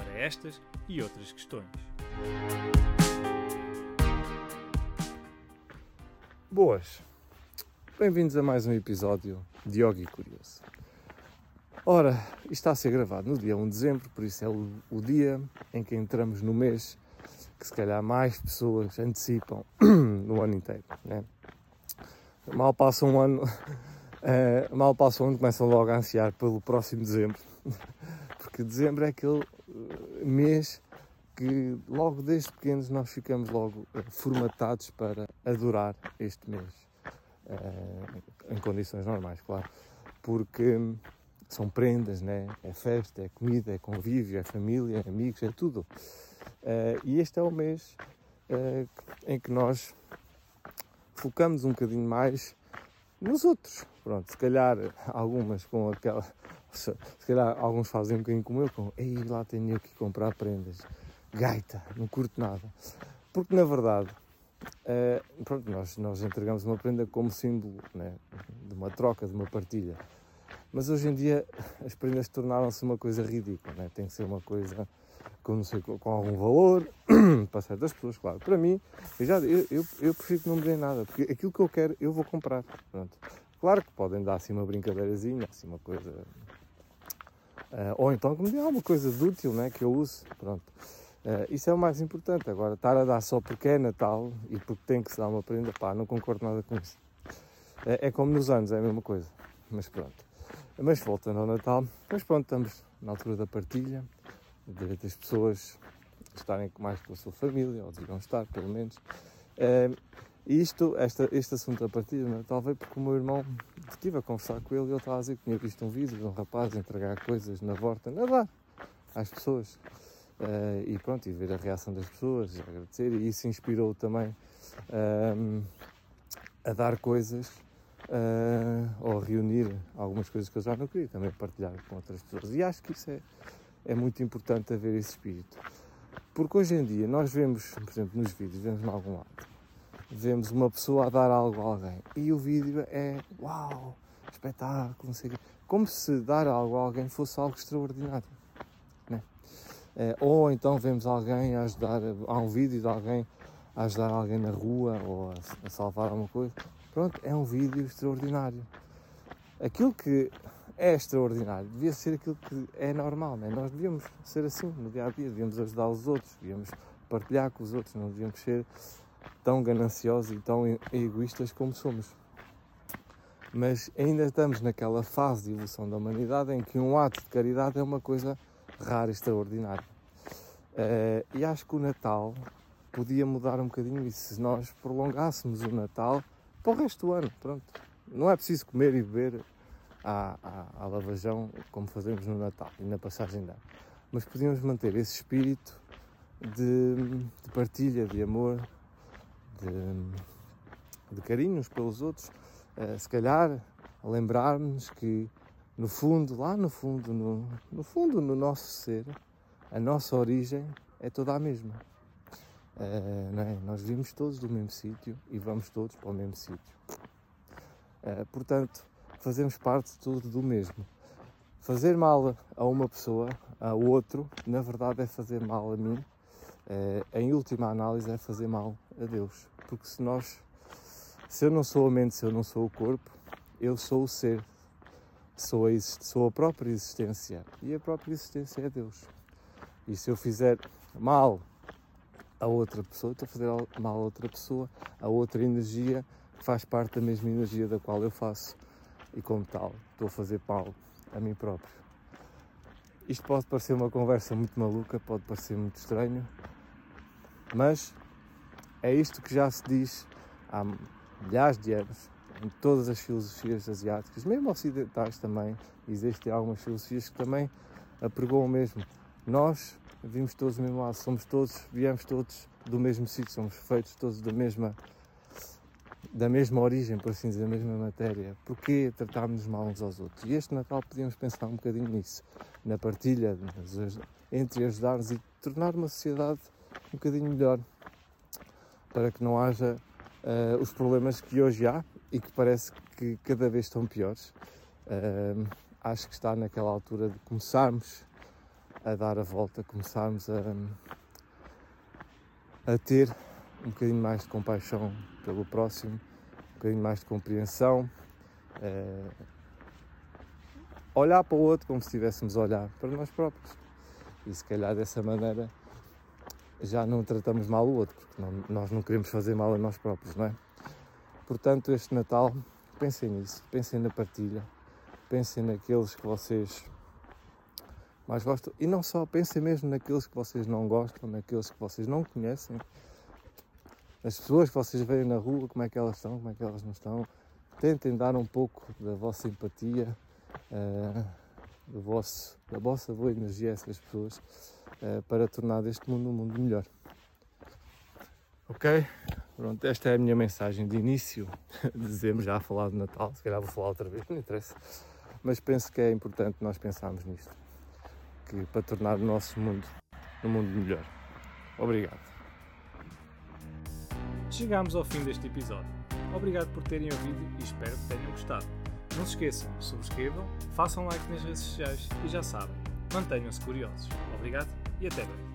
para estas e outras questões. Boas! Bem-vindos a mais um episódio de Yogi Curioso. Ora, isto está a ser gravado no dia 1 de dezembro, por isso é o, o dia em que entramos no mês que se calhar mais pessoas antecipam no ano inteiro. Né? Mal passa um ano, uh, mal passa um ano, começam logo a ansiar pelo próximo dezembro, porque dezembro é aquele eh, mês que logo desde pequenos nós ficamos logo formatados para adorar este mês, uh, em condições normais, claro, porque são prendas, né? é festa, é comida, é convívio, é família, é amigos, é tudo. Uh, e este é o mês uh, em que nós focamos um bocadinho mais nos outros. Pronto, se calhar algumas com aquela. Se calhar alguns fazem um bocadinho como eu, com ei, lá tenho que comprar prendas. Gaita, não curto nada. Porque na verdade, uh, pronto, nós, nós entregamos uma prenda como símbolo né, de uma troca, de uma partilha. Mas hoje em dia as prendas tornaram-se uma coisa ridícula, né? tem que ser uma coisa com, não sei, com algum valor para certas pessoas, claro. Para mim, eu, já, eu, eu, eu, prefiro que não me deem nada, porque aquilo que eu quero eu vou comprar. Pronto. Claro que podem dar assim uma brincadeirazinha, assim uma coisa. Uh, ou então que me deem alguma coisa de útil né? que eu use. Pronto. Uh, isso é o mais importante. Agora, estar a dar só porque é Natal e porque tem que se dar uma prenda, pá, não concordo nada com isso. Uh, é como nos anos, é a mesma coisa. Mas pronto. Mas voltando ao Natal, mas pronto, estamos na altura da partilha, de as pessoas estarem mais com a sua família, ou deviam estar, pelo menos. Isto, esta, este assunto da partilha do Natal veio porque o meu irmão, estive a conversar com ele e ele estava a dizer que tinha visto um vídeo de um rapaz entregar coisas na volta, nadar às pessoas. Uh, e pronto, e ver a reação das pessoas, agradecer, e isso inspirou também uh, a dar coisas uh, ou reunir algumas coisas que eu já não queria, também partilhar com outras pessoas. E acho que isso é, é muito importante haver esse espírito. Porque hoje em dia nós vemos, por exemplo, nos vídeos, vemos em algum lado, vemos uma pessoa a dar algo a alguém e o vídeo é uau, espetáculo, não sei. Como se dar algo a alguém fosse algo extraordinário. Né? É, ou então vemos alguém a ajudar, há um vídeo de alguém a ajudar alguém na rua ou a, a salvar alguma coisa Pronto, é um vídeo extraordinário. Aquilo que é extraordinário devia ser aquilo que é normal, né? Nós devíamos ser assim no dia a dia, devíamos ajudar os outros, devíamos partilhar com os outros, não devíamos ser tão gananciosos e tão egoístas como somos. Mas ainda estamos naquela fase de evolução da humanidade em que um ato de caridade é uma coisa rara e extraordinária. Uh, e acho que o Natal podia mudar um bocadinho isso se nós prolongássemos o Natal para o resto do ano. Pronto. Não é preciso comer e beber à, à, à lavajão como fazemos no Natal e na passagem de ano. Mas podíamos manter esse espírito de, de partilha, de amor, de, de carinho uns pelos outros. Uh, se calhar lembrarmos que no fundo, lá no fundo, no, no fundo, no nosso ser, a nossa origem é toda a mesma. Uh, é? Nós vimos todos do mesmo sítio e vamos todos para o mesmo sítio. Uh, portanto, fazemos parte de tudo do mesmo. Fazer mal a uma pessoa, a outro, na verdade é fazer mal a mim. Uh, em última análise, é fazer mal a Deus. Porque se nós, se eu não sou a mente, se eu não sou o corpo, eu sou o ser, sou a, sou a própria existência e a própria existência é Deus. E se eu fizer mal a outra pessoa, estou a fazer mal a outra pessoa, a outra energia que faz parte da mesma energia da qual eu faço e como tal estou a fazer mal a mim próprio. Isto pode parecer uma conversa muito maluca, pode parecer muito estranho, mas é isto que já se diz há milhares de anos em todas as filosofias asiáticas, mesmo ocidentais também, existem algumas filosofias que também apregoam mesmo. Nós vimos todos do mesmo lado, somos todos, viemos todos do mesmo sítio, somos feitos todos da mesma da mesma origem, por assim dizer, da mesma matéria. Porquê tratarmos mal uns aos outros? E este Natal podíamos pensar um bocadinho nisso, na partilha, entre ajudar-nos e tornar uma sociedade um bocadinho melhor, para que não haja uh, os problemas que hoje há e que parece que cada vez estão piores. Uh, acho que está naquela altura de começarmos a dar a volta, começarmos a, a ter um bocadinho mais de compaixão pelo próximo, um bocadinho mais de compreensão, é, olhar para o outro como se estivéssemos a olhar para nós próprios. E se calhar dessa maneira já não tratamos mal o outro, porque não, nós não queremos fazer mal a nós próprios, não é? Portanto, este Natal, pensem nisso, pensem na partilha, pensem naqueles que vocês mais gostam e não só, pensem mesmo naqueles que vocês não gostam, naqueles que vocês não conhecem, as pessoas que vocês veem na rua, como é que elas estão, como é que elas não estão. Tentem dar um pouco da vossa empatia, uh, do vosso, da vossa boa energia a essas pessoas para tornar este mundo um mundo melhor. Ok? Pronto, esta é a minha mensagem de início de dezembro, já a falar de Natal, se calhar vou falar outra vez, não interessa. Mas penso que é importante nós pensarmos nisto, que para tornar o nosso mundo um mundo melhor. Obrigado. Chegamos ao fim deste episódio. Obrigado por terem ouvido e espero que tenham gostado. Não se esqueçam, subscrevam, façam like nas redes sociais e já sabem, mantenham-se curiosos. Obrigado e até breve.